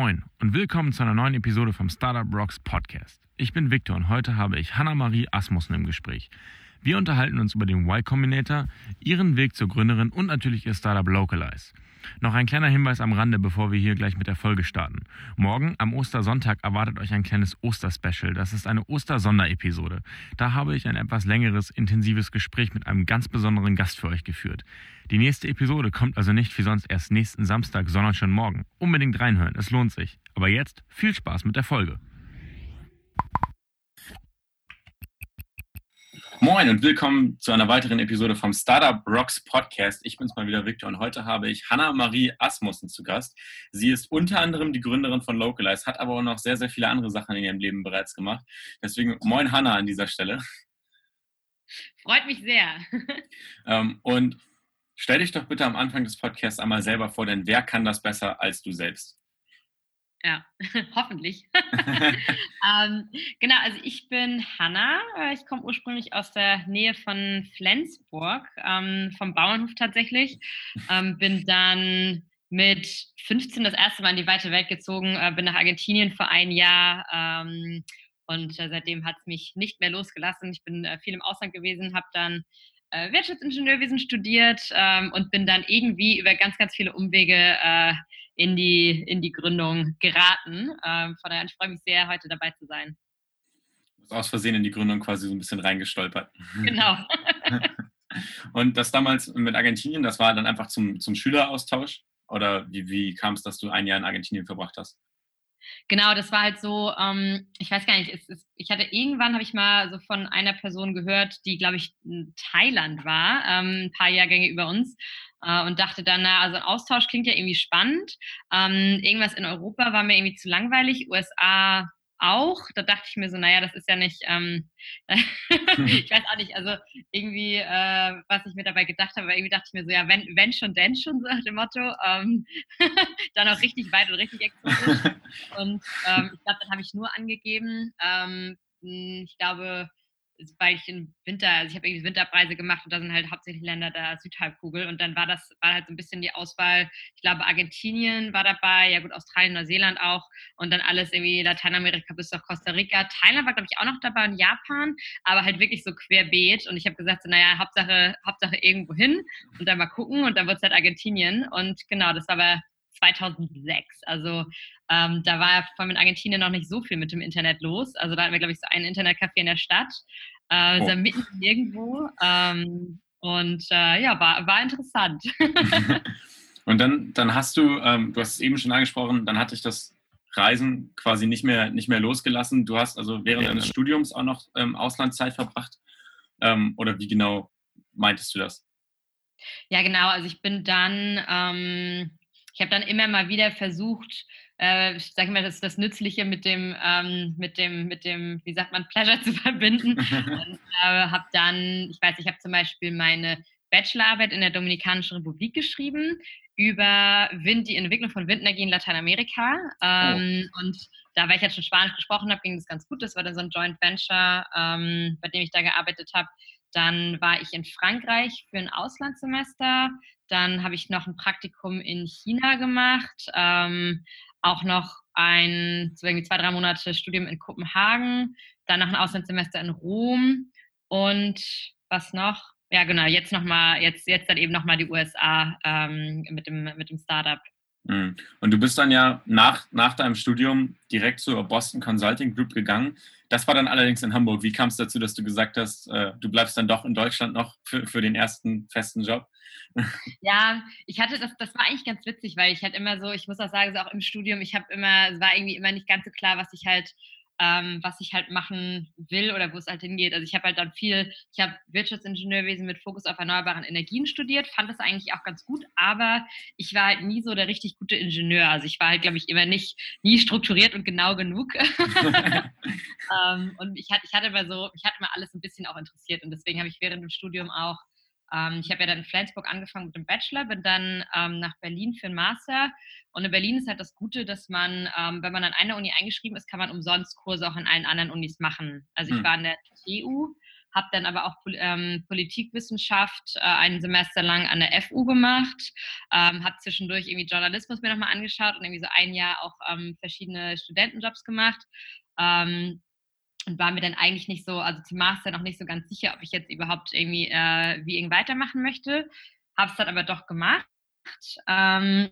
Moin und willkommen zu einer neuen Episode vom Startup Rocks Podcast. Ich bin Victor und heute habe ich Hanna-Marie Asmussen im Gespräch. Wir unterhalten uns über den Y Combinator, ihren Weg zur Gründerin und natürlich ihr Startup Localize. Noch ein kleiner Hinweis am Rande, bevor wir hier gleich mit der Folge starten. Morgen am Ostersonntag erwartet euch ein kleines Osterspecial. Das ist eine Ostersonderepisode. Da habe ich ein etwas längeres, intensives Gespräch mit einem ganz besonderen Gast für euch geführt. Die nächste Episode kommt also nicht wie sonst erst nächsten Samstag, sondern schon morgen. Unbedingt reinhören, es lohnt sich. Aber jetzt viel Spaß mit der Folge. Moin und willkommen zu einer weiteren Episode vom Startup Rocks Podcast. Ich bin's mal wieder Victor und heute habe ich Hanna-Marie Asmussen zu Gast. Sie ist unter anderem die Gründerin von Localize, hat aber auch noch sehr, sehr viele andere Sachen in ihrem Leben bereits gemacht. Deswegen moin Hanna an dieser Stelle. Freut mich sehr. Ähm, und stell dich doch bitte am Anfang des Podcasts einmal selber vor, denn wer kann das besser als du selbst? Ja, hoffentlich. ähm, genau, also ich bin Hanna. Äh, ich komme ursprünglich aus der Nähe von Flensburg, ähm, vom Bauernhof tatsächlich. Ähm, bin dann mit 15 das erste Mal in die weite Welt gezogen, äh, bin nach Argentinien für ein Jahr ähm, und äh, seitdem hat es mich nicht mehr losgelassen. Ich bin äh, viel im Ausland gewesen, habe dann Wirtschaftsingenieurwesen studiert ähm, und bin dann irgendwie über ganz, ganz viele Umwege äh, in die, in die Gründung geraten. Ähm, von daher, ich freue mich sehr, heute dabei zu sein. Aus Versehen in die Gründung quasi so ein bisschen reingestolpert. Genau. Und das damals mit Argentinien, das war dann einfach zum, zum Schüleraustausch? Oder wie, wie kam es, dass du ein Jahr in Argentinien verbracht hast? Genau, das war halt so, ähm, ich weiß gar nicht, es, es, ich hatte irgendwann, habe ich mal so von einer Person gehört, die, glaube ich, in Thailand war, ähm, ein paar Jahrgänge über uns äh, und dachte dann, na, also ein Austausch klingt ja irgendwie spannend. Ähm, irgendwas in Europa war mir irgendwie zu langweilig, USA auch. Da dachte ich mir so, naja, das ist ja nicht, ähm, ich weiß auch nicht, also irgendwie, äh, was ich mir dabei gedacht habe, irgendwie dachte ich mir so, ja, wenn, wenn schon, denn schon, so nach dem Motto, ähm, dann auch richtig weit und richtig exotisch. und ähm, ich glaube, dann habe ich nur angegeben, ähm, hm, ich glaube, weil ich im Winter, also ich habe irgendwie Winterpreise gemacht und da sind halt hauptsächlich Länder der Südhalbkugel und dann war das, war halt so ein bisschen die Auswahl, ich glaube Argentinien war dabei, ja gut, Australien, Neuseeland auch und dann alles irgendwie Lateinamerika bis auf Costa Rica. Thailand war, glaube ich, auch noch dabei und Japan, aber halt wirklich so querbeet und ich habe gesagt, so, naja, Hauptsache, Hauptsache irgendwo hin und dann mal gucken und dann wird es halt Argentinien und genau, das war aber 2006. Also ähm, da war vor allem in Argentinien noch nicht so viel mit dem Internet los. Also da hatten wir, glaube ich, so ein Internetcafé in der Stadt, äh, oh. mitten nirgendwo. Ähm, und äh, ja, war, war interessant. und dann, dann hast du, ähm, du hast es eben schon angesprochen, dann hatte ich das Reisen quasi nicht mehr, nicht mehr losgelassen. Du hast also während ja. deines Studiums auch noch ähm, Auslandszeit verbracht. Ähm, oder wie genau meintest du das? Ja, genau. Also ich bin dann ähm, ich habe dann immer mal wieder versucht, äh, ich sage mal, das, das Nützliche mit dem, ähm, mit dem, mit dem, wie sagt man, Pleasure zu verbinden. und äh, habe dann, ich weiß, ich habe zum Beispiel meine Bachelorarbeit in der Dominikanischen Republik geschrieben über Wind, die Entwicklung von Windenergie in Lateinamerika. Ähm, oh. Und da, weil ich jetzt schon Spanisch gesprochen habe, ging das ganz gut. Das war dann so ein Joint Venture, ähm, bei dem ich da gearbeitet habe. Dann war ich in Frankreich für ein Auslandssemester. Dann habe ich noch ein Praktikum in China gemacht, ähm, auch noch ein, so irgendwie zwei, drei Monate Studium in Kopenhagen, dann noch ein Auslandssemester in Rom und was noch? Ja, genau, jetzt nochmal, jetzt, jetzt dann eben nochmal die USA ähm, mit, dem, mit dem Startup. Mhm. Und du bist dann ja nach, nach deinem Studium direkt zur Boston Consulting Group gegangen. Das war dann allerdings in Hamburg. Wie kam es dazu, dass du gesagt hast, äh, du bleibst dann doch in Deutschland noch für, für den ersten festen Job? Ja, ich hatte das, das war eigentlich ganz witzig, weil ich halt immer so, ich muss auch sagen, so auch im Studium, ich habe immer, es war irgendwie immer nicht ganz so klar, was ich halt ähm, was ich halt machen will oder wo es halt hingeht. Also ich habe halt dann viel, ich habe Wirtschaftsingenieurwesen mit Fokus auf erneuerbaren Energien studiert, fand das eigentlich auch ganz gut, aber ich war halt nie so der richtig gute Ingenieur. Also ich war halt, glaube ich, immer nicht, nie strukturiert und genau genug. ähm, und ich hatte, ich hatte immer so, ich hatte immer alles ein bisschen auch interessiert und deswegen habe ich während dem Studium auch ähm, ich habe ja dann in Flensburg angefangen mit dem Bachelor, bin dann ähm, nach Berlin für einen Master. Und in Berlin ist halt das Gute, dass man, ähm, wenn man an einer Uni eingeschrieben ist, kann man umsonst Kurse auch in allen anderen Unis machen. Also ich hm. war an der TU habe dann aber auch ähm, Politikwissenschaft äh, ein Semester lang an der FU gemacht, ähm, habe zwischendurch irgendwie Journalismus mir nochmal angeschaut und irgendwie so ein Jahr auch ähm, verschiedene Studentenjobs gemacht. Ähm, und war mir dann eigentlich nicht so, also zum Master noch nicht so ganz sicher, ob ich jetzt überhaupt irgendwie äh, wie irgendwie weitermachen möchte. Habe es dann aber doch gemacht. Ähm,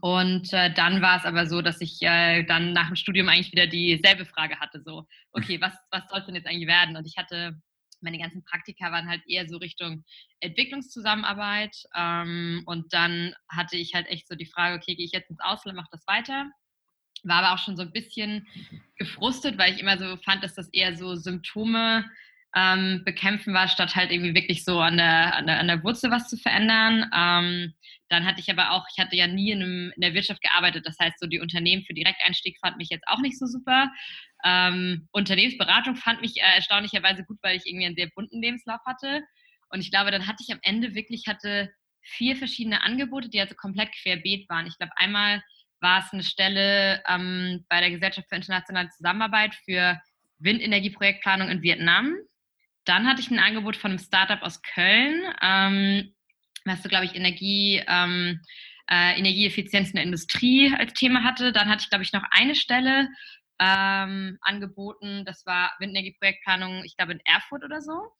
und äh, dann war es aber so, dass ich äh, dann nach dem Studium eigentlich wieder dieselbe Frage hatte, so, okay, was, was soll es denn jetzt eigentlich werden? Und ich hatte, meine ganzen Praktika waren halt eher so Richtung Entwicklungszusammenarbeit. Ähm, und dann hatte ich halt echt so die Frage, okay, gehe ich jetzt ins Ausland, mache das weiter? War aber auch schon so ein bisschen gefrustet, weil ich immer so fand, dass das eher so Symptome ähm, bekämpfen war, statt halt irgendwie wirklich so an der, an der, an der Wurzel was zu verändern. Ähm, dann hatte ich aber auch, ich hatte ja nie in, einem, in, der Wirtschaft gearbeitet, das heißt, so die Unternehmen für Direkteinstieg fand mich jetzt auch nicht so super. Ähm, Unternehmensberatung fand mich äh, erstaunlicherweise gut, weil ich irgendwie einen sehr bunten Lebenslauf hatte. Und ich glaube, dann hatte ich am Ende wirklich, hatte vier verschiedene Angebote, die also komplett querbeet waren. Ich glaube, einmal war es eine Stelle ähm, bei der Gesellschaft für internationale Zusammenarbeit für Windenergieprojektplanung in Vietnam. Dann hatte ich ein Angebot von einem Startup aus Köln, ähm, was so, glaube ich, Energie, ähm, äh, Energieeffizienz in der Industrie als Thema hatte. Dann hatte ich, glaube ich, noch eine Stelle ähm, angeboten. Das war Windenergieprojektplanung, ich glaube, in Erfurt oder so.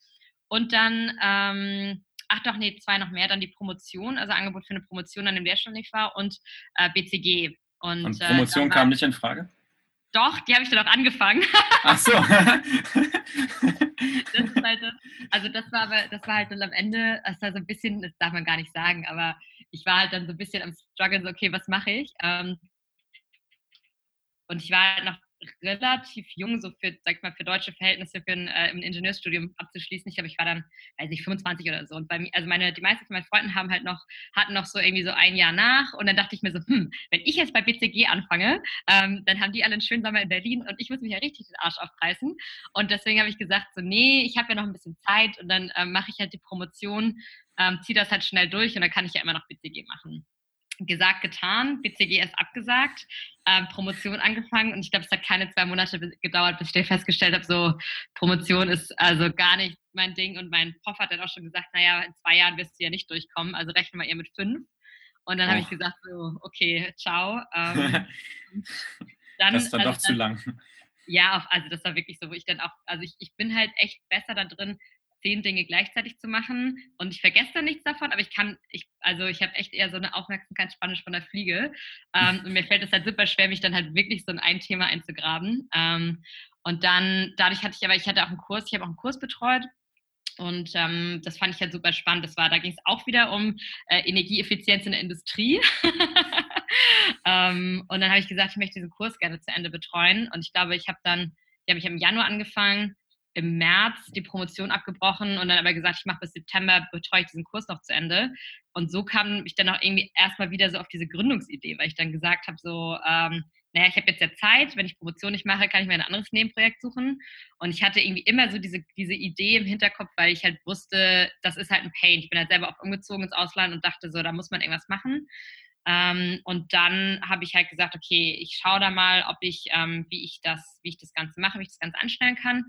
Und dann, ähm, ach doch, nee, zwei noch mehr. Dann die Promotion, also Angebot für eine Promotion an dem Lehrstuhl nicht war und äh, BCG. Und, und Promotion äh, kam nicht in Frage? Doch, die habe ich dann auch angefangen. Ach so. das halt das, also das war aber, das war halt dann am Ende, das war so ein bisschen, das darf man gar nicht sagen, aber ich war halt dann so ein bisschen am Struggle, so okay, was mache ich? Ähm, und ich war halt noch relativ jung, so für, sag ich mal, für deutsche Verhältnisse für ein, äh, ein Ingenieursstudium abzuschließen. Ich glaube, ich war dann, weiß ich, 25 oder so. Und bei mir, also meine, die meisten von meinen Freunden haben halt noch, hatten noch so irgendwie so ein Jahr nach. Und dann dachte ich mir so, hm, wenn ich jetzt bei BCG anfange, ähm, dann haben die alle einen schönen Sommer in Berlin und ich muss mich ja richtig den Arsch aufreißen. Und deswegen habe ich gesagt, so, nee, ich habe ja noch ein bisschen Zeit und dann ähm, mache ich halt die Promotion, ähm, ziehe das halt schnell durch und dann kann ich ja immer noch BCG machen gesagt, getan, BCG ist abgesagt, ähm, Promotion angefangen und ich glaube, es hat keine zwei Monate gedauert, bis ich festgestellt habe, so Promotion ist also gar nicht mein Ding und mein Prof hat dann auch schon gesagt, naja, in zwei Jahren wirst du ja nicht durchkommen, also rechne mal eher mit fünf. Und dann oh. habe ich gesagt, so, okay, ciao. Ähm, dann, das war also doch zu lang. Ja, also das war wirklich so, wo ich dann auch, also ich, ich bin halt echt besser da drin, zehn Dinge gleichzeitig zu machen und ich vergesse dann nichts davon, aber ich kann, ich, also ich habe echt eher so eine Aufmerksamkeitsspanne von der Fliege ähm, und mir fällt es halt super schwer, mich dann halt wirklich so in ein Thema einzugraben. Ähm, und dann, dadurch hatte ich aber, ich hatte auch einen Kurs, ich habe auch einen Kurs betreut und ähm, das fand ich halt super spannend. Das war, da ging es auch wieder um äh, Energieeffizienz in der Industrie. ähm, und dann habe ich gesagt, ich möchte diesen Kurs gerne zu Ende betreuen. Und ich glaube, ich habe dann, habe ich im Januar angefangen im März die Promotion abgebrochen und dann aber gesagt, ich mache bis September, betreue ich diesen Kurs noch zu Ende. Und so kam ich dann auch irgendwie erstmal wieder so auf diese Gründungsidee, weil ich dann gesagt habe, so, ähm, naja, ich habe jetzt ja Zeit, wenn ich Promotion nicht mache, kann ich mir ein anderes Nebenprojekt suchen. Und ich hatte irgendwie immer so diese, diese Idee im Hinterkopf, weil ich halt wusste, das ist halt ein Pain. Ich bin halt selber auch umgezogen ins Ausland und dachte so, da muss man irgendwas machen. Ähm, und dann habe ich halt gesagt, okay, ich schaue da mal, ob ich, ähm, wie ich das, wie ich das Ganze mache, wie ich das Ganze anstellen kann.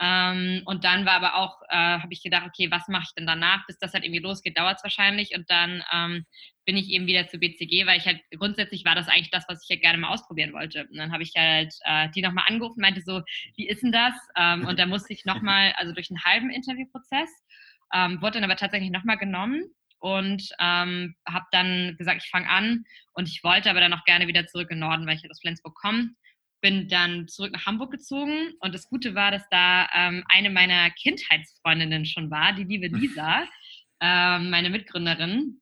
Ähm, und dann war aber auch, äh, habe ich gedacht, okay, was mache ich denn danach? Bis das halt irgendwie losgeht, dauert es wahrscheinlich. Und dann ähm, bin ich eben wieder zu BCG, weil ich halt grundsätzlich war das eigentlich das, was ich ja gerne mal ausprobieren wollte. Und dann habe ich halt äh, die nochmal angerufen, meinte so, wie ist denn das? Ähm, und da musste ich nochmal, also durch einen halben Interviewprozess, ähm, wurde dann aber tatsächlich nochmal genommen und ähm, habe dann gesagt, ich fange an und ich wollte aber dann auch gerne wieder zurück in Norden, weil ich halt aus Flensburg komme. Bin dann zurück nach Hamburg gezogen und das Gute war, dass da ähm, eine meiner Kindheitsfreundinnen schon war, die liebe Lisa, ähm, meine Mitgründerin.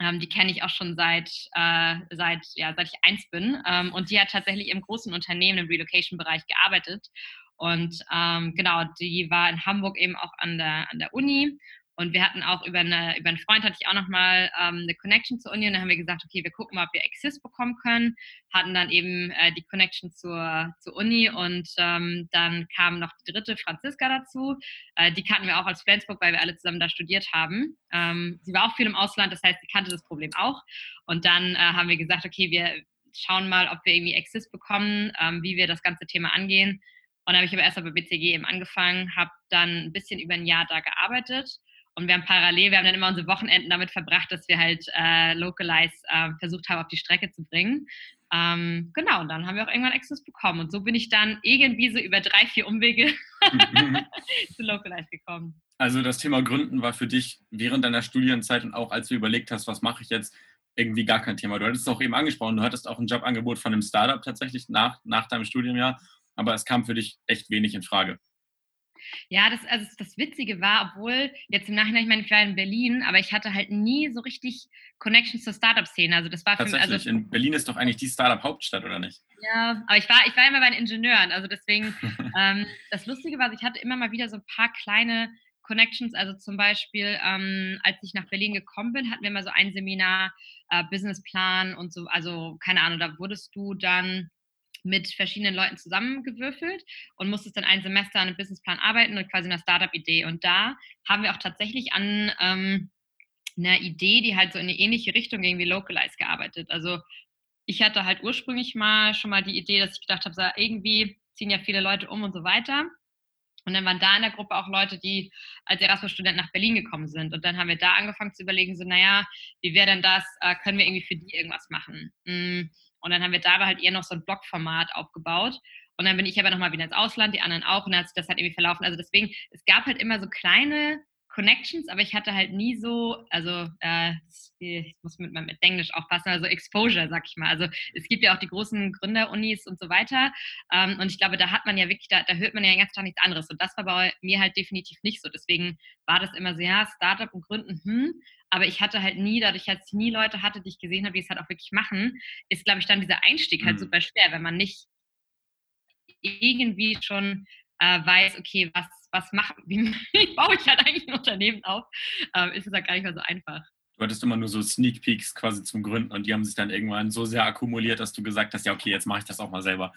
Ähm, die kenne ich auch schon seit, äh, seit, ja, seit ich eins bin. Ähm, und die hat tatsächlich im großen Unternehmen im Relocation-Bereich gearbeitet. Und ähm, genau, die war in Hamburg eben auch an der, an der Uni und wir hatten auch über, eine, über einen Freund hatte ich auch nochmal ähm, eine Connection zur Uni und dann haben wir gesagt, okay, wir gucken mal, ob wir Exist bekommen können. Hatten dann eben äh, die Connection zur, zur Uni und ähm, dann kam noch die dritte, Franziska, dazu. Äh, die kannten wir auch als Flensburg, weil wir alle zusammen da studiert haben. Ähm, sie war auch viel im Ausland, das heißt, sie kannte das Problem auch. Und dann äh, haben wir gesagt, okay, wir schauen mal, ob wir irgendwie Exist bekommen, ähm, wie wir das ganze Thema angehen. dann habe ich aber erst bei BCG eben angefangen, habe dann ein bisschen über ein Jahr da gearbeitet. Und wir haben parallel, wir haben dann immer unsere Wochenenden damit verbracht, dass wir halt äh, Localize äh, versucht haben, auf die Strecke zu bringen. Ähm, genau, und dann haben wir auch irgendwann Access bekommen. Und so bin ich dann irgendwie so über drei, vier Umwege zu Localize gekommen. Also das Thema Gründen war für dich während deiner Studienzeit und auch als du überlegt hast, was mache ich jetzt, irgendwie gar kein Thema. Du hattest es auch eben angesprochen, du hattest auch ein Jobangebot von einem Startup tatsächlich nach, nach deinem Studienjahr, aber es kam für dich echt wenig in Frage. Ja, das, also das Witzige war, obwohl jetzt im Nachhinein, ich meine, ich war in Berlin, aber ich hatte halt nie so richtig Connections zur Startup-Szene. Also das war für mich. Also, in Berlin ist doch eigentlich die Startup-Hauptstadt, oder nicht? Ja, aber ich war, ich war immer bei den Ingenieuren. Also deswegen, ähm, das Lustige war, ich hatte immer mal wieder so ein paar kleine Connections. Also zum Beispiel, ähm, als ich nach Berlin gekommen bin, hatten wir mal so ein Seminar, äh, Businessplan und so, also keine Ahnung, da wurdest du dann mit verschiedenen Leuten zusammengewürfelt und musstest dann ein Semester an einem Businessplan arbeiten und quasi einer Startup-Idee. Und da haben wir auch tatsächlich an ähm, einer Idee, die halt so in eine ähnliche Richtung ging wie Localize gearbeitet. Also ich hatte halt ursprünglich mal schon mal die Idee, dass ich gedacht habe, so, irgendwie ziehen ja viele Leute um und so weiter. Und dann waren da in der Gruppe auch Leute, die als Erasmus-Student nach Berlin gekommen sind. Und dann haben wir da angefangen zu überlegen, so, naja, wie wäre denn das? Äh, können wir irgendwie für die irgendwas machen? Mm. Und dann haben wir dabei halt eher noch so ein Blogformat aufgebaut. Und dann bin ich aber nochmal wieder ins Ausland, die anderen auch. Und dann hat sich das halt irgendwie verlaufen. Also deswegen, es gab halt immer so kleine Connections, aber ich hatte halt nie so, also äh, ich muss mit, mit Englisch aufpassen, also Exposure, sag ich mal. Also es gibt ja auch die großen Gründerunis und so weiter. Ähm, und ich glaube, da hat man ja wirklich, da, da hört man ja ganz Tag nichts anderes. Und das war bei mir halt definitiv nicht so. Deswegen war das immer so, ja, Startup und Gründen, hm. Aber ich hatte halt nie, dadurch, dass ich nie Leute hatte, die ich gesehen habe, die es halt auch wirklich machen, ist, glaube ich, dann dieser Einstieg halt mhm. super schwer, wenn man nicht irgendwie schon äh, weiß, okay, was, was mache, wie, wie baue ich halt eigentlich ein Unternehmen auf, äh, ist es halt gar nicht mehr so einfach. Du hattest immer nur so Sneak Peeks quasi zum Gründen und die haben sich dann irgendwann so sehr akkumuliert, dass du gesagt hast, ja, okay, jetzt mache ich das auch mal selber.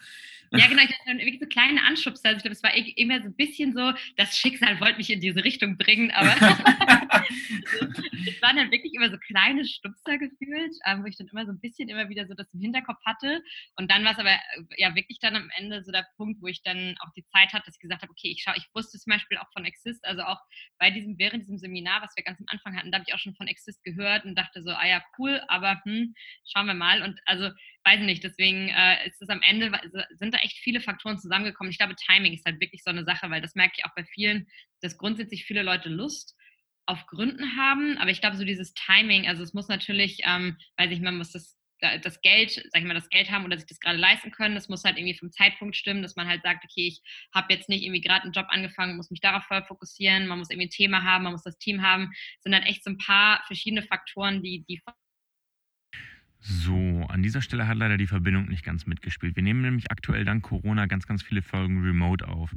Ja, genau, ich hatte dann wirklich so kleine Anschubser. Also ich glaube, es war immer so ein bisschen so, das Schicksal wollte mich in diese Richtung bringen, aber es waren dann wirklich immer so kleine Stupser gefühlt, ähm, wo ich dann immer so ein bisschen immer wieder so das im Hinterkopf hatte. Und dann war es aber äh, ja wirklich dann am Ende so der Punkt, wo ich dann auch die Zeit hatte, dass ich gesagt habe, okay, ich schaue, ich wusste zum Beispiel auch von Exist, also auch bei diesem, während diesem Seminar, was wir ganz am Anfang hatten, da habe ich auch schon von Exist gehört und dachte so, ah ja, cool, aber hm, schauen wir mal. Und also weiß nicht, deswegen äh, ist es am Ende, sind da echt viele Faktoren zusammengekommen. Ich glaube, Timing ist halt wirklich so eine Sache, weil das merke ich auch bei vielen, dass grundsätzlich viele Leute Lust auf Gründen haben, aber ich glaube, so dieses Timing, also es muss natürlich, ähm, weiß ich, man muss das das Geld, sag ich mal, das Geld haben oder sich das gerade leisten können. Das muss halt irgendwie vom Zeitpunkt stimmen, dass man halt sagt, okay, ich habe jetzt nicht irgendwie gerade einen Job angefangen, muss mich darauf voll fokussieren, man muss irgendwie ein Thema haben, man muss das Team haben. Es sind halt echt so ein paar verschiedene Faktoren, die, die so, an dieser Stelle hat leider die Verbindung nicht ganz mitgespielt. Wir nehmen nämlich aktuell dank Corona ganz, ganz viele Folgen remote auf.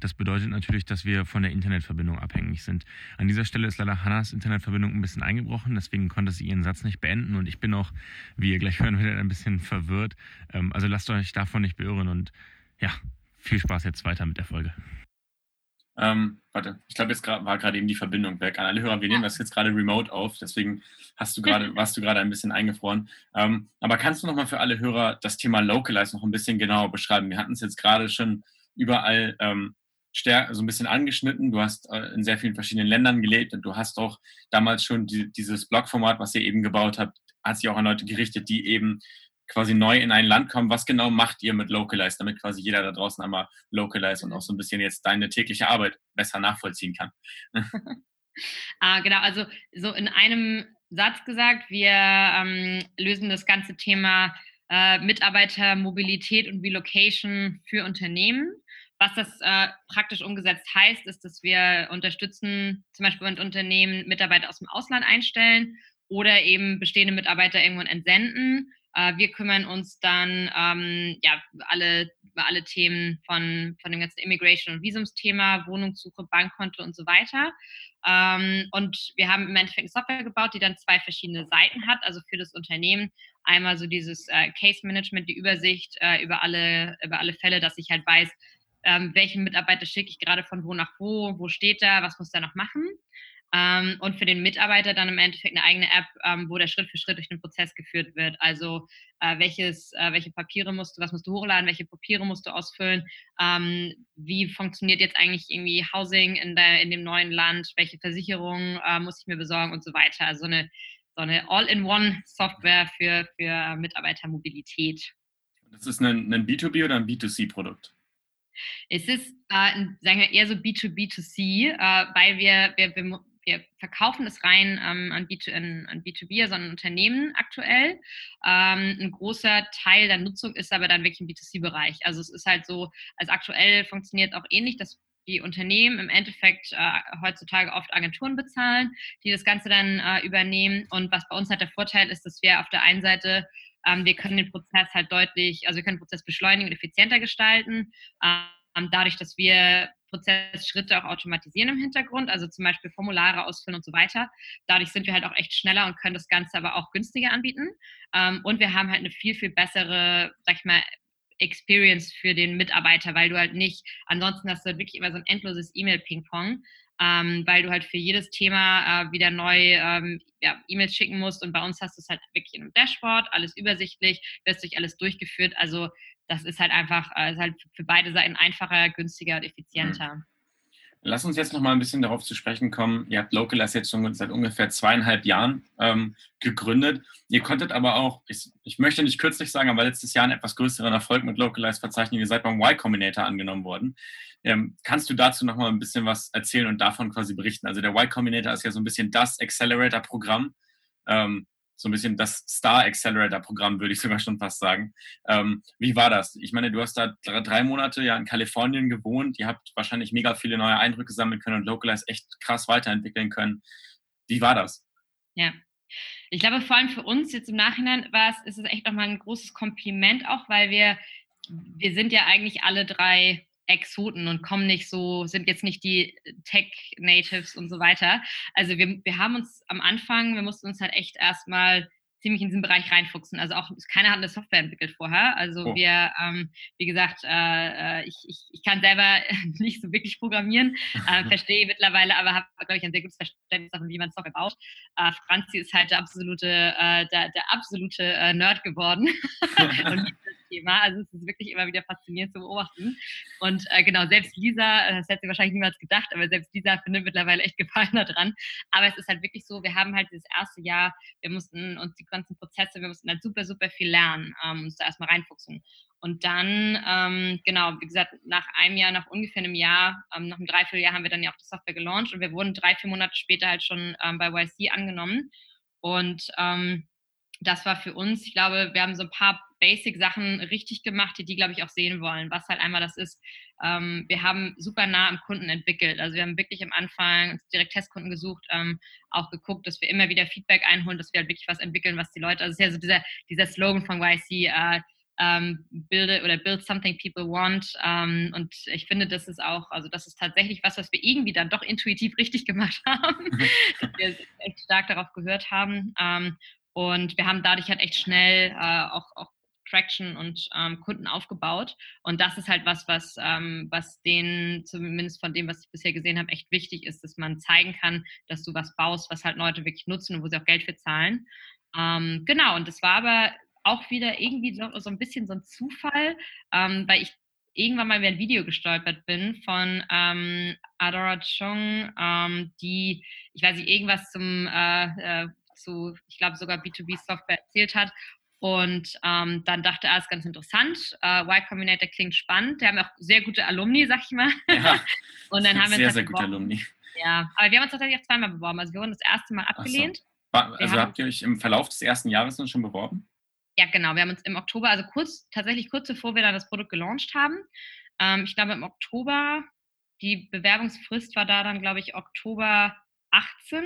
Das bedeutet natürlich, dass wir von der Internetverbindung abhängig sind. An dieser Stelle ist leider Hannas Internetverbindung ein bisschen eingebrochen, deswegen konnte sie ihren Satz nicht beenden und ich bin auch, wie ihr gleich hören werdet, ein bisschen verwirrt. Ähm, also lasst euch davon nicht beirren und ja, viel Spaß jetzt weiter mit der Folge. Ähm, warte, ich glaube, jetzt war gerade eben die Verbindung weg. An alle Hörer, wir nehmen das jetzt gerade remote auf, deswegen hast du grade, warst du gerade ein bisschen eingefroren. Ähm, aber kannst du nochmal für alle Hörer das Thema Localize noch ein bisschen genauer beschreiben? Wir hatten es jetzt gerade schon überall ähm, so ein bisschen angeschnitten. Du hast äh, in sehr vielen verschiedenen Ländern gelebt und du hast auch damals schon die, dieses Blogformat, was ihr eben gebaut habt, hat sich auch an Leute gerichtet, die eben quasi neu in ein Land kommen, was genau macht ihr mit Localize, damit quasi jeder da draußen einmal Localize und auch so ein bisschen jetzt deine tägliche Arbeit besser nachvollziehen kann? ah, genau, also so in einem Satz gesagt, wir ähm, lösen das ganze Thema äh, Mitarbeitermobilität und Relocation für Unternehmen. Was das äh, praktisch umgesetzt heißt, ist, dass wir unterstützen, zum Beispiel wenn Unternehmen Mitarbeiter aus dem Ausland einstellen oder eben bestehende Mitarbeiter irgendwann entsenden wir kümmern uns dann ähm, ja, alle, alle Themen von, von dem ganzen Immigration- und Visumsthema, Wohnungssuche, Bankkonto und so weiter. Ähm, und wir haben im Endeffekt eine Software gebaut, die dann zwei verschiedene Seiten hat, also für das Unternehmen. Einmal so dieses äh, Case Management, die Übersicht äh, über, alle, über alle Fälle, dass ich halt weiß, ähm, welchen Mitarbeiter schicke ich gerade von wo nach wo, wo steht er, was muss er noch machen. Ähm, und für den Mitarbeiter dann im Endeffekt eine eigene App, ähm, wo der Schritt für Schritt durch den Prozess geführt wird. Also äh, welches, äh, welche Papiere musst du, was musst du hochladen, welche Papiere musst du ausfüllen, ähm, wie funktioniert jetzt eigentlich irgendwie Housing in, der, in dem neuen Land, welche Versicherungen äh, muss ich mir besorgen und so weiter. Also eine, so eine All-in-One-Software für, für Mitarbeitermobilität. Das ist ein, ein B2B oder ein B2C-Produkt? Es ist, äh, sagen wir, eher so B2B2C, äh, weil wir, wir, wir, wir, verkaufen es rein ähm, an, B2, an, an, B2B, also an Unternehmen aktuell. Ähm, ein großer Teil der Nutzung ist aber dann wirklich im B2C-Bereich. Also es ist halt so, als aktuell funktioniert auch ähnlich, dass die Unternehmen im Endeffekt äh, heutzutage oft Agenturen bezahlen, die das Ganze dann äh, übernehmen. Und was bei uns halt der Vorteil ist, dass wir auf der einen Seite ähm, wir können den Prozess halt deutlich, also wir können den Prozess beschleunigen und effizienter gestalten, ähm, dadurch, dass wir Prozessschritte auch automatisieren im Hintergrund, also zum Beispiel Formulare ausfüllen und so weiter. Dadurch sind wir halt auch echt schneller und können das Ganze aber auch günstiger anbieten. Ähm, und wir haben halt eine viel, viel bessere, sag ich mal, Experience für den Mitarbeiter, weil du halt nicht, ansonsten hast du halt wirklich immer so ein endloses E-Mail-Ping-Pong ähm, weil du halt für jedes Thema äh, wieder neu ähm, ja, E-Mails schicken musst. Und bei uns hast du es halt wirklich in einem Dashboard, alles übersichtlich, wirst durch alles durchgeführt. Also das ist halt einfach, äh, ist halt für beide Seiten einfacher, günstiger und effizienter. Mhm. Lass uns jetzt noch mal ein bisschen darauf zu sprechen kommen. Ihr habt Localize jetzt schon seit ungefähr zweieinhalb Jahren ähm, gegründet. Ihr konntet aber auch, ich, ich, möchte nicht kürzlich sagen, aber letztes Jahr einen etwas größeren Erfolg mit Localize verzeichnen. Ihr seid beim Y Combinator angenommen worden. Ähm, kannst du dazu noch mal ein bisschen was erzählen und davon quasi berichten? Also der Y Combinator ist ja so ein bisschen das Accelerator-Programm. Ähm, so ein bisschen das Star Accelerator Programm, würde ich sogar schon fast sagen. Ähm, wie war das? Ich meine, du hast da drei Monate ja in Kalifornien gewohnt. Ihr habt wahrscheinlich mega viele neue Eindrücke sammeln können und Localize echt krass weiterentwickeln können. Wie war das? Ja. Ich glaube, vor allem für uns jetzt im Nachhinein war es, ist es echt nochmal ein großes Kompliment auch, weil wir, wir sind ja eigentlich alle drei Exoten und kommen nicht so, sind jetzt nicht die Tech-Natives und so weiter. Also wir, wir haben uns am Anfang, wir mussten uns halt echt erstmal ziemlich in diesen Bereich reinfuchsen. Also auch keiner hat eine Software entwickelt vorher. Also oh. wir, ähm, wie gesagt, äh, äh ich, ich, ich kann selber nicht so wirklich programmieren, äh, verstehe mittlerweile, aber habe, glaube ich, ein sehr gutes Verständnis davon, wie man Software baut. Äh, Franzi ist halt der absolute, äh, der, der absolute äh, Nerd geworden und Thema. Also es ist wirklich immer wieder faszinierend zu beobachten. Und äh, genau, selbst Lisa, das hätte sie wahrscheinlich niemals gedacht, aber selbst Lisa findet mittlerweile echt Gefallen daran. Aber es ist halt wirklich so, wir haben halt dieses erste Jahr, wir mussten uns die ganzen Prozesse, wir mussten halt super, super viel lernen, ähm, uns da erstmal reinfuchsen. Und dann, ähm, genau, wie gesagt, nach einem Jahr, nach ungefähr einem Jahr, ähm, nach einem Dreivierteljahr haben wir dann ja auch die Software gelauncht und wir wurden drei, vier Monate später halt schon ähm, bei YC angenommen. Und ähm, das war für uns, ich glaube, wir haben so ein paar Basic-Sachen richtig gemacht, die die, glaube ich, auch sehen wollen. Was halt einmal das ist, ähm, wir haben super nah am Kunden entwickelt. Also wir haben wirklich am Anfang direkt Testkunden gesucht, ähm, auch geguckt, dass wir immer wieder Feedback einholen, dass wir halt wirklich was entwickeln, was die Leute, also es ist ja so dieser, dieser Slogan von YC, äh, ähm, build oder build something people want. Ähm, und ich finde, das ist auch, also das ist tatsächlich was, was wir irgendwie dann doch intuitiv richtig gemacht haben, dass wir echt stark darauf gehört haben. Ähm, und wir haben dadurch halt echt schnell äh, auch, auch Traction und ähm, Kunden aufgebaut. Und das ist halt was, was, ähm, was denen, zumindest von dem, was ich bisher gesehen habe, echt wichtig ist, dass man zeigen kann, dass du was baust, was halt Leute wirklich nutzen und wo sie auch Geld für zahlen. Ähm, genau, und das war aber auch wieder irgendwie so, so ein bisschen so ein Zufall, ähm, weil ich irgendwann mal über ein Video gestolpert bin von ähm, Adora Chung, ähm, die, ich weiß nicht, irgendwas zum äh, äh, zu, ich glaube, sogar B2B-Software erzählt hat. Und ähm, dann dachte er, ist ganz interessant. Äh, y Combinator klingt spannend. Wir haben auch sehr gute Alumni, sag ich mal. Ja, und dann haben wir sehr, uns sehr gute Alumni. Ja, aber wir haben uns tatsächlich auch zweimal beworben. Also wir wurden das erste Mal abgelehnt. So. Also habt ihr euch im Verlauf des ersten Jahres dann schon beworben? Ja, genau. Wir haben uns im Oktober, also kurz, tatsächlich kurz bevor wir dann das Produkt gelauncht haben. Ähm, ich glaube im Oktober, die Bewerbungsfrist war da dann, glaube ich, Oktober 18.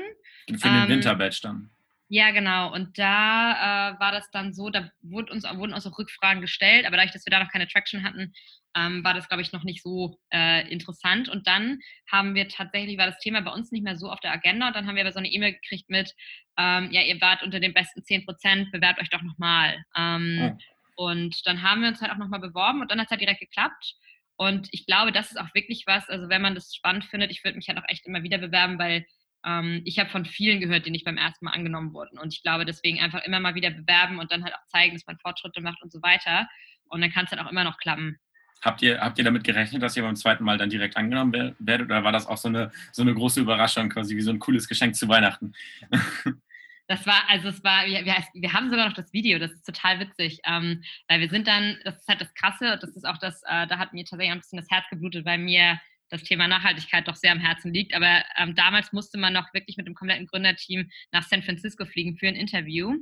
Für den ähm, Winterbatch dann. Ja, genau. Und da äh, war das dann so, da wurde uns, wurden uns auch Rückfragen gestellt, aber dadurch, dass wir da noch keine Traction hatten, ähm, war das, glaube ich, noch nicht so äh, interessant. Und dann haben wir tatsächlich, war das Thema bei uns nicht mehr so auf der Agenda. Und dann haben wir aber so eine E-Mail gekriegt mit, ähm, ja, ihr wart unter den besten 10 Prozent, bewerbt euch doch nochmal. Ähm, oh. Und dann haben wir uns halt auch nochmal beworben und dann hat es halt direkt geklappt. Und ich glaube, das ist auch wirklich was, also wenn man das spannend findet, ich würde mich halt auch echt immer wieder bewerben, weil ähm, ich habe von vielen gehört, die nicht beim ersten Mal angenommen wurden. Und ich glaube, deswegen einfach immer mal wieder bewerben und dann halt auch zeigen, dass man Fortschritte macht und so weiter. Und dann kann es dann auch immer noch klappen. Habt ihr, habt ihr damit gerechnet, dass ihr beim zweiten Mal dann direkt angenommen werdet? Oder war das auch so eine, so eine große Überraschung, quasi wie so ein cooles Geschenk zu Weihnachten? Das war, also es war, wir, wir, haben sogar noch das Video, das ist total witzig, ähm, weil wir sind dann, das ist halt das Krasse, das ist auch das, äh, da hat mir tatsächlich ein bisschen das Herz geblutet, weil mir das Thema Nachhaltigkeit doch sehr am Herzen liegt. Aber ähm, damals musste man noch wirklich mit dem kompletten Gründerteam nach San Francisco fliegen für ein Interview.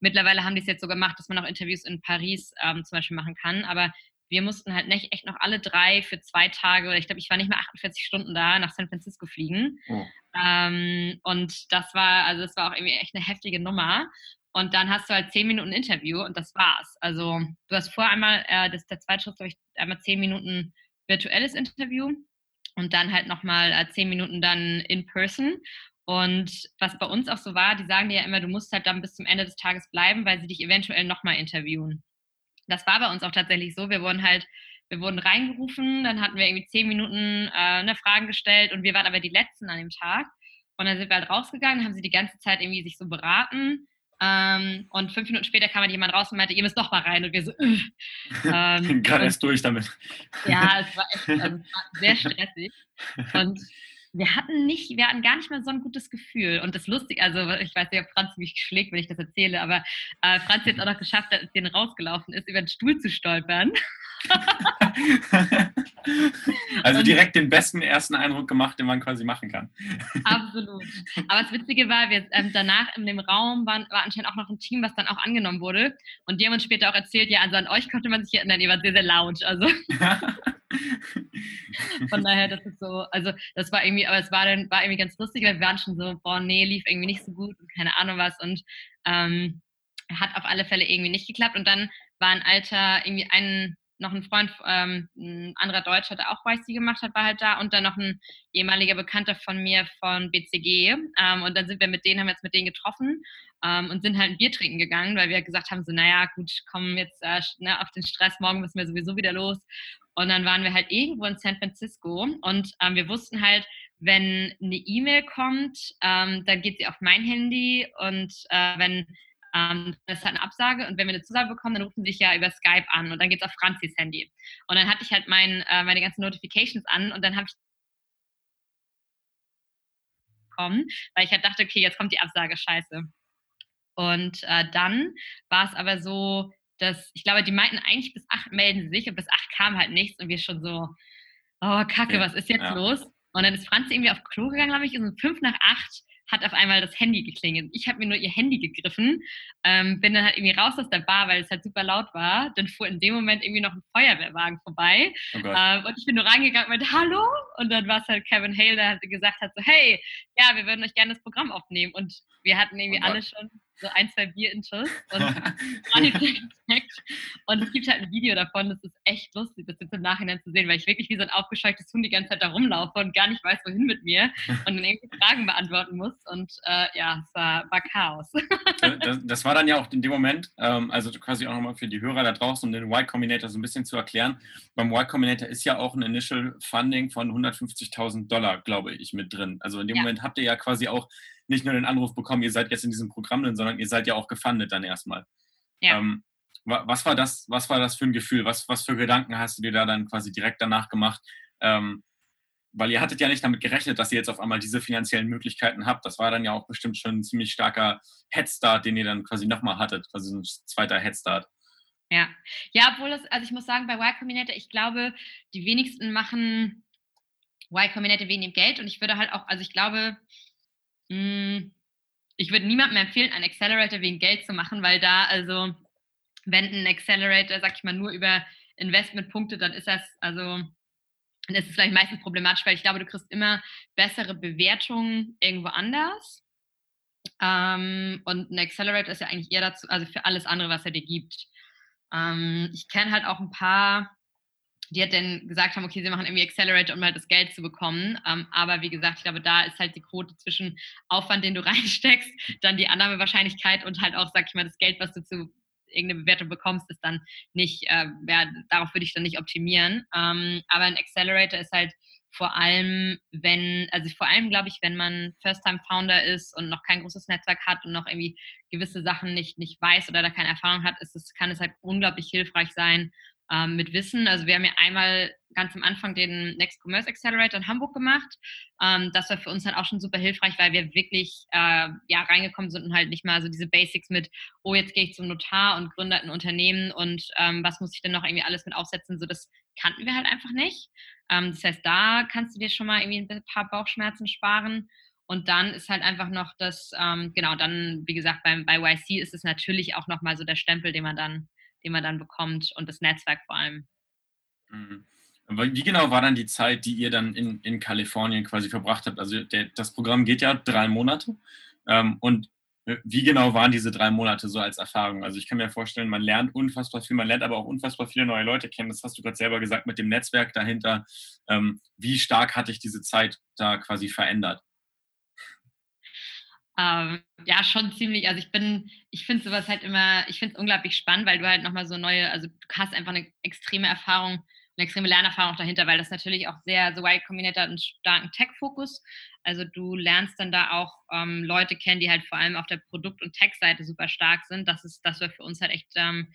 Mittlerweile haben die es jetzt so gemacht, dass man auch Interviews in Paris ähm, zum Beispiel machen kann. Aber wir mussten halt nicht echt noch alle drei für zwei Tage, oder ich glaube, ich war nicht mehr 48 Stunden da, nach San Francisco fliegen. Oh. Ähm, und das war, also das war auch irgendwie echt eine heftige Nummer. Und dann hast du halt zehn Minuten Interview und das war's. Also du hast vorher einmal, äh, das der zweite Schritt, glaube ich, einmal zehn Minuten virtuelles Interview und dann halt nochmal äh, zehn Minuten dann in person. Und was bei uns auch so war, die sagen dir ja immer, du musst halt dann bis zum Ende des Tages bleiben, weil sie dich eventuell nochmal interviewen. Das war bei uns auch tatsächlich so. Wir wurden halt, wir wurden reingerufen, dann hatten wir irgendwie zehn Minuten äh, eine Fragen gestellt und wir waren aber die Letzten an dem Tag. Und dann sind wir halt rausgegangen, haben sie die ganze Zeit irgendwie sich so beraten. Ähm, und fünf Minuten später kam halt jemand raus und meinte, ihr müsst doch mal rein. Und wir so, äh. ähm, Gerade erst durch damit. Ja, es war echt also, es war sehr stressig. Und wir hatten nicht, wir hatten gar nicht mal so ein gutes Gefühl. Und das Lustige, also ich weiß nicht, ob Franz mich schlägt, wenn ich das erzähle, aber äh, Franz hat es auch noch geschafft, als er rausgelaufen ist, über den Stuhl zu stolpern. Also direkt den besten ersten Eindruck gemacht, den man quasi machen kann. Absolut. Aber das Witzige war, wir, ähm, danach in dem Raum waren, war anscheinend auch noch ein Team, was dann auch angenommen wurde. Und die haben uns später auch erzählt, ja, also an euch konnte man sich erinnern, ihr wart sehr, sehr laut. Also von daher, das ist so, also das war irgendwie, aber es war dann war irgendwie ganz lustig, weil wir waren schon so, boah, nee, lief irgendwie nicht so gut und keine Ahnung was. Und ähm, hat auf alle Fälle irgendwie nicht geklappt. Und dann war ein alter, irgendwie ein noch ein Freund, ähm, ein anderer Deutscher, der auch YC gemacht hat, war halt da und dann noch ein ehemaliger Bekannter von mir von BCG. Ähm, und dann sind wir mit denen, haben jetzt mit denen getroffen ähm, und sind halt ein Bier trinken gegangen, weil wir gesagt haben, so, naja, gut, kommen jetzt äh, ne, auf den Stress, morgen müssen wir sowieso wieder los. Und dann waren wir halt irgendwo in San Francisco und ähm, wir wussten halt, wenn eine E-Mail kommt, ähm, dann geht sie auf mein Handy und äh, wenn ähm, das ist halt eine Absage und wenn wir eine Zusage bekommen, dann rufen sie sich ja über Skype an und dann geht es auf Franzis Handy. Und dann hatte ich halt mein, äh, meine ganzen Notifications an und dann habe ich bekommen, weil ich halt dachte, okay, jetzt kommt die Absage, scheiße. Und äh, dann war es aber so, dass ich glaube, die meinten eigentlich bis acht melden sie sich und bis acht kam halt nichts und wir schon so, oh Kacke, was ist jetzt ja. los? Und dann ist Franz irgendwie auf Klo gegangen, glaube ich, und um fünf nach acht hat auf einmal das Handy geklingelt. Ich habe mir nur ihr Handy gegriffen, ähm, bin dann halt irgendwie raus aus der Bar, weil es halt super laut war. Dann fuhr in dem Moment irgendwie noch ein Feuerwehrwagen vorbei. Oh ähm, und ich bin nur reingegangen und meinte, hallo? Und dann war es halt Kevin Hale, der gesagt hat so, hey, ja, wir würden euch gerne das Programm aufnehmen. Und wir hatten irgendwie oh alle schon so ein, zwei Bier in Schuss und Und es gibt halt ein Video davon, das ist echt lustig, das jetzt im Nachhinein zu sehen, weil ich wirklich wie so ein aufgescheuchtes Hund die ganze Zeit da rumlaufe und gar nicht weiß, wohin mit mir und dann irgendwie Fragen beantworten muss. Und äh, ja, es war, war Chaos. Das, das, war dann ja auch in dem Moment, ähm, also quasi auch nochmal für die Hörer da draußen, um den Y Combinator so ein bisschen zu erklären. Beim Y Combinator ist ja auch ein Initial Funding von 150.000 Dollar, glaube ich, mit drin. Also in dem ja. Moment habt ihr ja quasi auch nicht nur den Anruf bekommen, ihr seid jetzt in diesem Programm drin, sondern ihr seid ja auch gefundet dann erstmal. Ja. Ähm, was war das, was war das für ein Gefühl? Was, was für Gedanken hast du dir da dann quasi direkt danach gemacht? Ähm, weil ihr hattet ja nicht damit gerechnet, dass ihr jetzt auf einmal diese finanziellen Möglichkeiten habt. Das war dann ja auch bestimmt schon ein ziemlich starker Headstart, den ihr dann quasi nochmal hattet, quasi ein zweiter Headstart. Ja, ja, obwohl das, also ich muss sagen, bei Y Combinator, ich glaube, die wenigsten machen Y Combinator wegen dem Geld und ich würde halt auch, also ich glaube, hm, ich würde niemandem empfehlen, einen Accelerator wegen Geld zu machen, weil da, also, wenn ein Accelerator, sag ich mal, nur über Investmentpunkte, dann ist das, also, dann ist es vielleicht meistens problematisch, weil ich glaube, du kriegst immer bessere Bewertungen irgendwo anders. Ähm, und ein Accelerator ist ja eigentlich eher dazu, also für alles andere, was er dir gibt. Ähm, ich kenne halt auch ein paar die hat dann gesagt haben, okay, sie machen irgendwie Accelerator, um halt das Geld zu bekommen. Ähm, aber wie gesagt, ich glaube, da ist halt die Quote zwischen Aufwand, den du reinsteckst, dann die Annahmewahrscheinlichkeit und halt auch, sag ich mal, das Geld, was du zu irgendeine Bewertung bekommst, ist dann nicht, äh, ja, darauf würde ich dann nicht optimieren. Ähm, aber ein Accelerator ist halt vor allem, wenn, also vor allem glaube ich, wenn man First-Time-Founder ist und noch kein großes Netzwerk hat und noch irgendwie gewisse Sachen nicht, nicht weiß oder da keine Erfahrung hat, ist es, kann es halt unglaublich hilfreich sein, ähm, mit Wissen. Also wir haben ja einmal ganz am Anfang den Next Commerce Accelerator in Hamburg gemacht. Ähm, das war für uns halt auch schon super hilfreich, weil wir wirklich äh, ja reingekommen sind und halt nicht mal so diese Basics mit, oh jetzt gehe ich zum Notar und gründe ein Unternehmen und ähm, was muss ich denn noch irgendwie alles mit aufsetzen. So das kannten wir halt einfach nicht. Ähm, das heißt, da kannst du dir schon mal irgendwie ein paar Bauchschmerzen sparen. Und dann ist halt einfach noch das, ähm, genau, dann, wie gesagt, beim, bei YC ist es natürlich auch nochmal so der Stempel, den man dann den man dann bekommt und das Netzwerk vor allem. Mhm. Wie genau war dann die Zeit, die ihr dann in, in Kalifornien quasi verbracht habt? Also der, das Programm geht ja drei Monate. Ähm, und äh, wie genau waren diese drei Monate so als Erfahrung? Also ich kann mir vorstellen, man lernt unfassbar viel, man lernt aber auch unfassbar viele neue Leute kennen. Das hast du gerade selber gesagt mit dem Netzwerk dahinter. Ähm, wie stark hat dich diese Zeit da quasi verändert? Ähm, ja, schon ziemlich. Also ich bin, ich finde sowas halt immer, ich finde es unglaublich spannend, weil du halt nochmal so neue, also du hast einfach eine extreme Erfahrung, eine extreme Lernerfahrung dahinter, weil das natürlich auch sehr, so Y Combinator hat einen starken Tech-Fokus. Also du lernst dann da auch ähm, Leute kennen, die halt vor allem auf der Produkt- und Tech-Seite super stark sind. Das ist, das war für uns halt echt, ähm,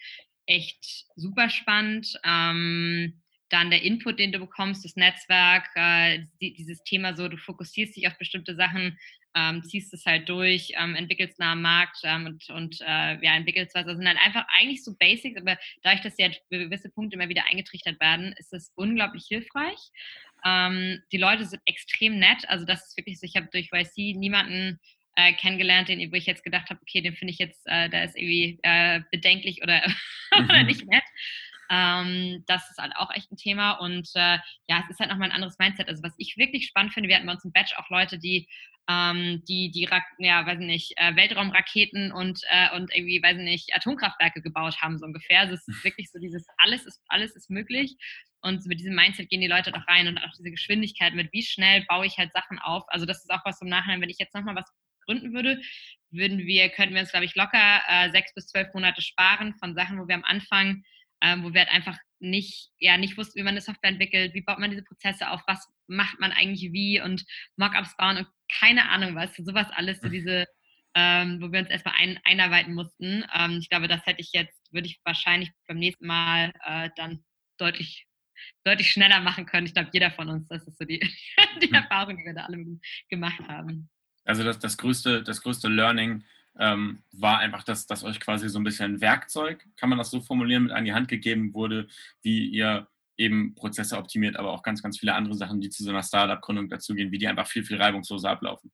echt super spannend. Ähm, dann der Input, den du bekommst, das Netzwerk, äh, die, dieses Thema so, du fokussierst dich auf bestimmte Sachen, ähm, ziehst es halt durch, ähm, entwickelst nah am Markt ähm, und, und äh, ja, entwickelst was. Das sind halt einfach eigentlich so Basics, aber dadurch, dass ja gewisse Punkte immer wieder eingetrichtert werden, ist es unglaublich hilfreich. Ähm, die Leute sind extrem nett, also das ist wirklich so, ich habe durch YC niemanden äh, kennengelernt, den, wo ich jetzt gedacht habe, okay, den finde ich jetzt, äh, da ist irgendwie äh, bedenklich oder, oder nicht nett. Ähm, das ist halt auch echt ein Thema und äh, ja, es ist halt nochmal ein anderes Mindset. Also was ich wirklich spannend finde, wir hatten bei uns im Batch auch Leute, die ähm, die, die, ja, weiß nicht, äh, Weltraumraketen und, äh, und irgendwie, weiß nicht, Atomkraftwerke gebaut haben, so ungefähr. Also es ist wirklich so dieses, alles ist, alles ist möglich. Und mit diesem Mindset gehen die Leute doch rein und auch diese Geschwindigkeit mit, wie schnell baue ich halt Sachen auf. Also das ist auch was im Nachhinein, wenn ich jetzt nochmal was gründen würde, würden wir, könnten wir uns, glaube ich, locker äh, sechs bis zwölf Monate sparen von Sachen, wo wir am Anfang ähm, wo wir halt einfach nicht, ja, nicht wussten, wie man eine Software entwickelt, wie baut man diese Prozesse auf, was macht man eigentlich wie und Mockups bauen und keine Ahnung was, sowas alles, so hm. diese, ähm, wo wir uns erstmal ein, einarbeiten mussten. Ähm, ich glaube, das hätte ich jetzt, würde ich wahrscheinlich beim nächsten Mal äh, dann deutlich, deutlich schneller machen können. Ich glaube, jeder von uns, das ist so die, die hm. Erfahrung, die wir da alle gemacht haben. Also das, das, größte, das größte Learning ähm, war einfach, dass, dass euch quasi so ein bisschen Werkzeug, kann man das so formulieren, mit an die Hand gegeben wurde, wie ihr eben Prozesse optimiert, aber auch ganz, ganz viele andere Sachen, die zu so einer Startup-Gründung dazugehen, wie die einfach viel, viel reibungsloser ablaufen.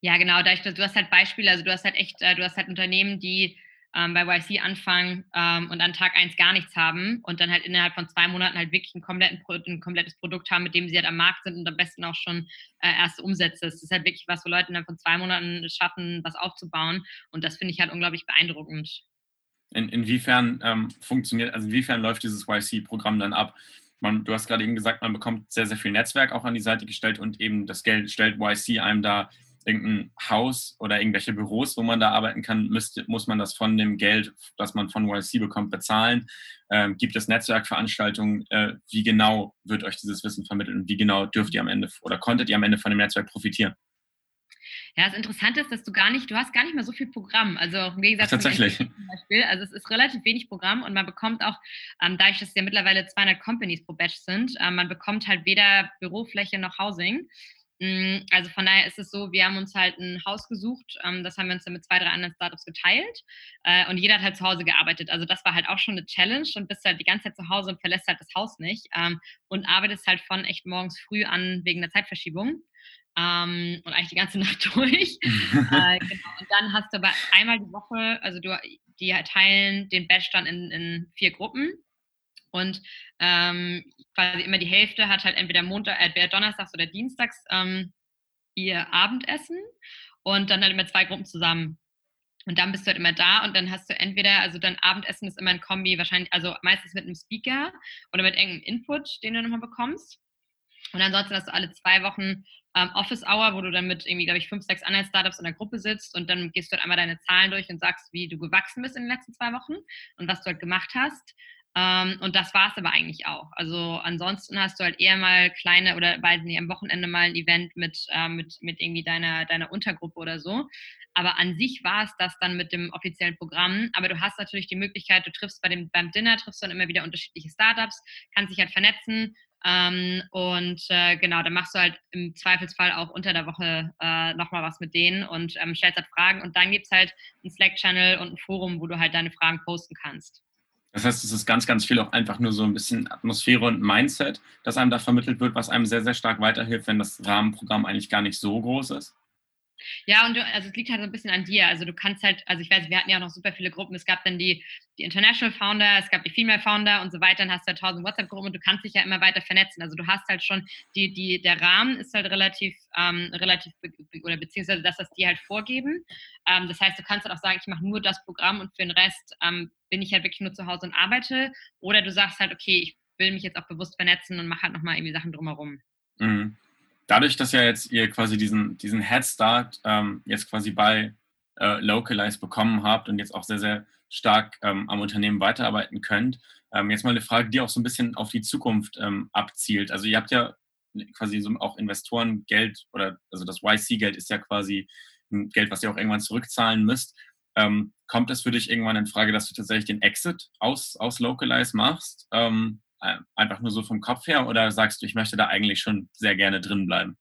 Ja, genau. Du hast halt Beispiele, also du hast halt echt, äh, du hast halt Unternehmen, die ähm, bei YC anfangen ähm, und an Tag 1 gar nichts haben und dann halt innerhalb von zwei Monaten halt wirklich ein, ein komplettes Produkt haben, mit dem sie halt am Markt sind und am besten auch schon äh, erste Umsätze. Das ist halt wirklich was, wo Leute innerhalb von zwei Monaten schaffen, was aufzubauen und das finde ich halt unglaublich beeindruckend. In, inwiefern ähm, funktioniert, also inwiefern läuft dieses YC-Programm dann ab? Man, du hast gerade eben gesagt, man bekommt sehr, sehr viel Netzwerk auch an die Seite gestellt und eben das Geld stellt YC einem da irgendein Haus oder irgendwelche Büros, wo man da arbeiten kann, müsste, muss man das von dem Geld, das man von YC bekommt, bezahlen? Ähm, gibt es Netzwerkveranstaltungen? Äh, wie genau wird euch dieses Wissen vermittelt und wie genau dürft ihr am Ende oder konntet ihr am Ende von dem Netzwerk profitieren? Ja, das Interessante ist, dass du gar nicht, du hast gar nicht mehr so viel Programm. Also im Gegensatz Ach, tatsächlich. zum Beispiel. Also es ist relativ wenig Programm und man bekommt auch, ähm, dadurch, dass es ja mittlerweile 200 Companies pro Batch sind, äh, man bekommt halt weder Bürofläche noch Housing. Mm, also von daher ist es so, wir haben uns halt ein Haus gesucht, ähm, das haben wir uns dann mit zwei, drei anderen Startups geteilt äh, und jeder hat halt zu Hause gearbeitet. Also das war halt auch schon eine Challenge und bist halt die ganze Zeit zu Hause und verlässt halt das Haus nicht ähm, und arbeitest halt von echt morgens früh an wegen der Zeitverschiebung. Ähm, und eigentlich die ganze Nacht durch. äh, genau. Und dann hast du aber einmal die Woche, also du, die teilen den Batch dann in, in vier Gruppen und ähm, quasi immer die Hälfte hat halt entweder Montag, äh, Donnerstags oder Dienstags ähm, ihr Abendessen und dann halt immer zwei Gruppen zusammen. Und dann bist du halt immer da und dann hast du entweder, also dein Abendessen ist immer ein Kombi, wahrscheinlich, also meistens mit einem Speaker oder mit irgendeinem Input, den du nochmal bekommst. Und ansonsten hast du alle zwei Wochen ähm, Office Hour, wo du dann mit irgendwie, glaube ich, fünf, sechs anderen Startups in der Gruppe sitzt und dann gehst du halt einmal deine Zahlen durch und sagst, wie du gewachsen bist in den letzten zwei Wochen und was du halt gemacht hast. Ähm, und das war es aber eigentlich auch. Also ansonsten hast du halt eher mal kleine oder weiß nicht, am Wochenende mal ein Event mit, äh, mit, mit irgendwie deiner, deiner Untergruppe oder so. Aber an sich war es das dann mit dem offiziellen Programm. Aber du hast natürlich die Möglichkeit, du triffst bei dem, beim Dinner, triffst dann immer wieder unterschiedliche Startups, kannst dich halt vernetzen. Ähm, und äh, genau, dann machst du halt im Zweifelsfall auch unter der Woche äh, nochmal was mit denen und ähm, stellst halt Fragen. Und dann gibt es halt einen Slack-Channel und ein Forum, wo du halt deine Fragen posten kannst. Das heißt, es ist ganz, ganz viel auch einfach nur so ein bisschen Atmosphäre und Mindset, das einem da vermittelt wird, was einem sehr, sehr stark weiterhilft, wenn das Rahmenprogramm eigentlich gar nicht so groß ist. Ja, und du, also es liegt halt so ein bisschen an dir. Also du kannst halt, also ich weiß, wir hatten ja auch noch super viele Gruppen. Es gab dann die, die International Founder, es gab die Female Founder und so weiter. Dann hast du ja tausend WhatsApp-Gruppen und du kannst dich ja immer weiter vernetzen. Also du hast halt schon, die, die, der Rahmen ist halt relativ, ähm, relativ, oder beziehungsweise das, was die halt vorgeben. Ähm, das heißt, du kannst halt auch sagen, ich mache nur das Programm und für den Rest ähm, bin ich halt wirklich nur zu Hause und arbeite. Oder du sagst halt, okay, ich will mich jetzt auch bewusst vernetzen und mache halt nochmal irgendwie Sachen drumherum. Mhm dadurch, dass ja jetzt ihr quasi diesen, diesen Head Start ähm, jetzt quasi bei äh, Localize bekommen habt und jetzt auch sehr, sehr stark ähm, am Unternehmen weiterarbeiten könnt, ähm, jetzt mal eine Frage, die auch so ein bisschen auf die Zukunft ähm, abzielt. Also ihr habt ja quasi so auch Investorengeld oder also das YC-Geld ist ja quasi Geld, was ihr auch irgendwann zurückzahlen müsst. Ähm, kommt es für dich irgendwann in Frage, dass du tatsächlich den Exit aus, aus Localize machst? Ähm, äh, einfach nur so vom Kopf her oder sagst du, ich möchte da eigentlich schon sehr gerne drin bleiben?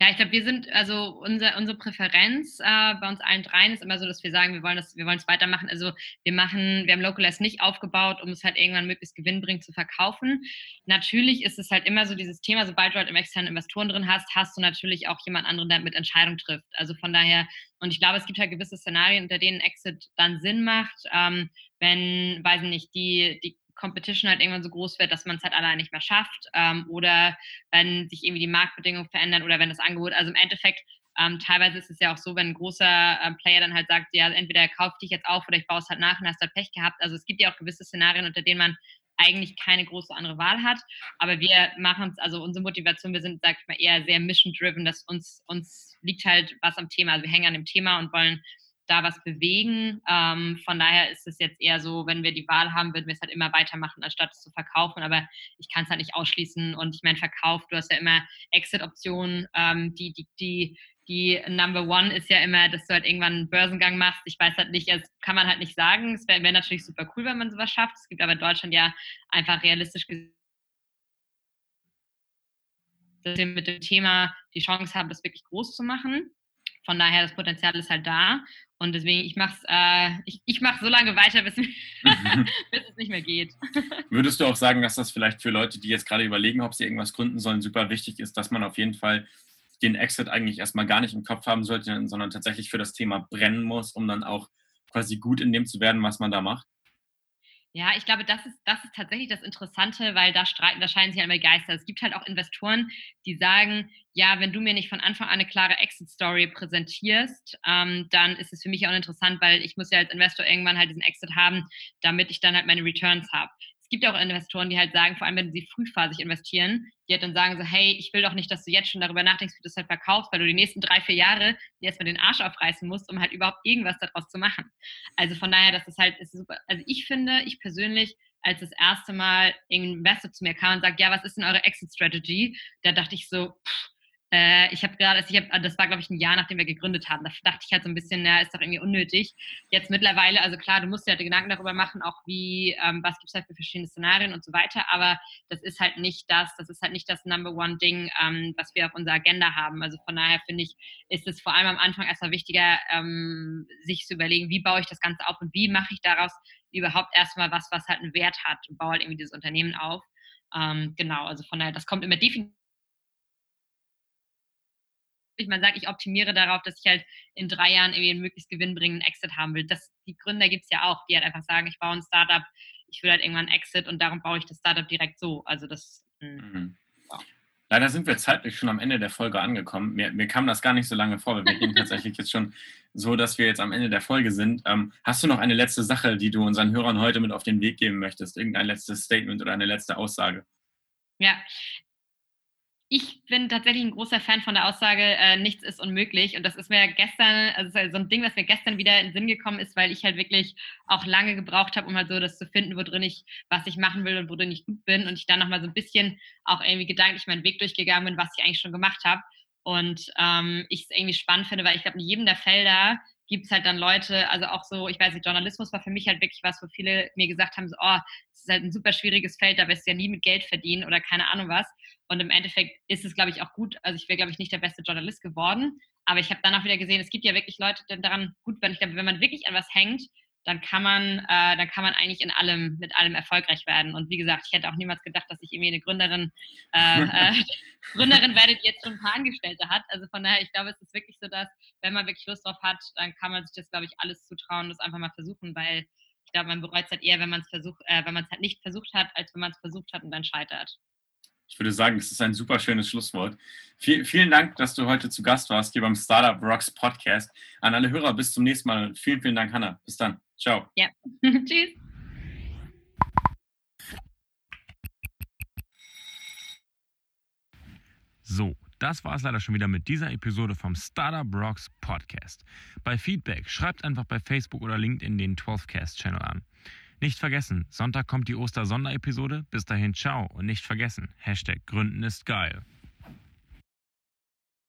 Ja, ich glaube, wir sind, also unser, unsere Präferenz äh, bei uns allen dreien ist immer so, dass wir sagen, wir wollen das, wir wollen es weitermachen. Also wir machen, wir haben Localize nicht aufgebaut, um es halt irgendwann möglichst gewinnbringend zu verkaufen. Natürlich ist es halt immer so dieses Thema, sobald du halt im externen Investoren drin hast, hast du natürlich auch jemand anderen, der mit Entscheidung trifft. Also von daher, und ich glaube, es gibt halt gewisse Szenarien, unter denen Exit dann Sinn macht, ähm, wenn, weiß ich nicht, die, die Competition halt irgendwann so groß wird, dass man es halt allein nicht mehr schafft ähm, oder wenn sich irgendwie die Marktbedingungen verändern oder wenn das Angebot, also im Endeffekt ähm, teilweise ist es ja auch so, wenn ein großer äh, Player dann halt sagt, ja, entweder er kauft dich jetzt auf oder ich baue es halt nach und hast halt Pech gehabt. Also es gibt ja auch gewisse Szenarien, unter denen man eigentlich keine große andere Wahl hat. Aber wir machen es, also unsere Motivation, wir sind, sag ich mal, eher sehr mission-driven, dass uns, uns liegt halt was am Thema. Also wir hängen an dem Thema und wollen da was bewegen. Ähm, von daher ist es jetzt eher so, wenn wir die Wahl haben, würden wir es halt immer weitermachen, anstatt es zu verkaufen. Aber ich kann es halt nicht ausschließen. Und ich meine, Verkauf, du hast ja immer Exit-Optionen. Ähm, die, die, die, die Number One ist ja immer, dass du halt irgendwann einen Börsengang machst. Ich weiß halt nicht, das kann man halt nicht sagen. Es wäre wär natürlich super cool, wenn man sowas schafft. Es gibt aber in Deutschland ja einfach realistisch gesehen dass wir mit dem Thema die Chance haben, das wirklich groß zu machen. Von daher, das Potenzial ist halt da. Und deswegen, ich mache äh, ich, ich mach so lange weiter, bis, bis es nicht mehr geht. Würdest du auch sagen, dass das vielleicht für Leute, die jetzt gerade überlegen, ob sie irgendwas gründen sollen, super wichtig ist, dass man auf jeden Fall den Exit eigentlich erstmal gar nicht im Kopf haben sollte, sondern tatsächlich für das Thema brennen muss, um dann auch quasi gut in dem zu werden, was man da macht? Ja, ich glaube, das ist, das ist tatsächlich das Interessante, weil da streiten, da scheinen sich immer Geister. Es gibt halt auch Investoren, die sagen, ja, wenn du mir nicht von Anfang an eine klare Exit-Story präsentierst, ähm, dann ist es für mich auch interessant, weil ich muss ja als Investor irgendwann halt diesen Exit haben, damit ich dann halt meine Returns habe es gibt auch Investoren, die halt sagen, vor allem wenn sie frühphasig investieren, die halt dann sagen so, hey, ich will doch nicht, dass du jetzt schon darüber nachdenkst, wie du das halt verkaufst, weil du die nächsten drei, vier Jahre dir erstmal den Arsch aufreißen musst, um halt überhaupt irgendwas daraus zu machen. Also von daher, das ist halt, ist super. Also ich finde, ich persönlich, als das erste Mal ein Investor zu mir kam und sagt, ja, was ist denn eure Exit-Strategy? Da dachte ich so, pff, äh, ich habe gerade, ich hab, das war glaube ich ein Jahr, nachdem wir gegründet haben. Da dachte ich halt so ein bisschen, ja, ist doch irgendwie unnötig. Jetzt mittlerweile, also klar, du musst dir halt Gedanken darüber machen, auch wie, ähm, was gibt es halt für verschiedene Szenarien und so weiter, aber das ist halt nicht das, das ist halt nicht das Number One Ding, ähm, was wir auf unserer Agenda haben. Also von daher finde ich, ist es vor allem am Anfang erstmal wichtiger, ähm, sich zu überlegen, wie baue ich das Ganze auf und wie mache ich daraus überhaupt erstmal was, was halt einen Wert hat und baue halt irgendwie dieses Unternehmen auf. Ähm, genau, also von daher, das kommt immer definitiv man sagt, ich optimiere darauf, dass ich halt in drei Jahren irgendwie einen möglichst gewinnbringenden Exit haben will. Das, die Gründer gibt es ja auch, die halt einfach sagen, ich baue ein Startup, ich will halt irgendwann Exit und darum baue ich das Startup direkt so. Also das. Hm, mhm. Ja. Leider sind wir zeitlich schon am Ende der Folge angekommen. Mir, mir kam das gar nicht so lange vor, weil wir gehen tatsächlich jetzt schon so, dass wir jetzt am Ende der Folge sind. Ähm, hast du noch eine letzte Sache, die du unseren Hörern heute mit auf den Weg geben möchtest? Irgendein letztes Statement oder eine letzte Aussage? Ja, ich bin tatsächlich ein großer Fan von der Aussage, äh, nichts ist unmöglich. Und das ist mir gestern, also so ein Ding, was mir gestern wieder in den Sinn gekommen ist, weil ich halt wirklich auch lange gebraucht habe, um halt so das zu finden, worin ich, was ich machen will und worin ich gut bin. Und ich dann nochmal so ein bisschen auch irgendwie gedanklich meinen Weg durchgegangen bin, was ich eigentlich schon gemacht habe. Und ähm, ich es irgendwie spannend finde, weil ich glaube, in jedem der Felder gibt es halt dann Leute, also auch so, ich weiß nicht, Journalismus war für mich halt wirklich was, wo viele mir gesagt haben, so, oh, es ist halt ein super schwieriges Feld, da wirst du ja nie mit Geld verdienen oder keine Ahnung was. Und im Endeffekt ist es, glaube ich, auch gut. Also ich wäre, glaube ich, nicht der beste Journalist geworden. Aber ich habe dann auch wieder gesehen, es gibt ja wirklich Leute, die daran gut werden. Ich glaube, wenn man wirklich an was hängt, dann kann man, äh, dann kann man eigentlich in allem, mit allem erfolgreich werden. Und wie gesagt, ich hätte auch niemals gedacht, dass ich irgendwie eine Gründerin, äh, äh, Gründerin werde, die jetzt schon ein paar Angestellte hat. Also von daher, ich glaube, es ist wirklich so, dass, wenn man wirklich Lust drauf hat, dann kann man sich das, glaube ich, alles zutrauen, das einfach mal versuchen, weil ich glaube, man bereut es halt eher, wenn man es versucht, äh, wenn man es halt nicht versucht hat, als wenn man es versucht hat und dann scheitert. Ich würde sagen, es ist ein super schönes Schlusswort. Viel, vielen Dank, dass du heute zu Gast warst hier beim Startup Rocks Podcast. An alle Hörer, bis zum nächsten Mal. Vielen, vielen Dank, Hanna. Bis dann. Ciao. Ja. Tschüss. So, das war es leider schon wieder mit dieser Episode vom Startup Rocks Podcast. Bei Feedback schreibt einfach bei Facebook oder LinkedIn den 12cast-Channel an. Nicht vergessen, Sonntag kommt die Oster-Sonderepisode. Bis dahin, ciao und nicht vergessen, Hashtag Gründen ist geil.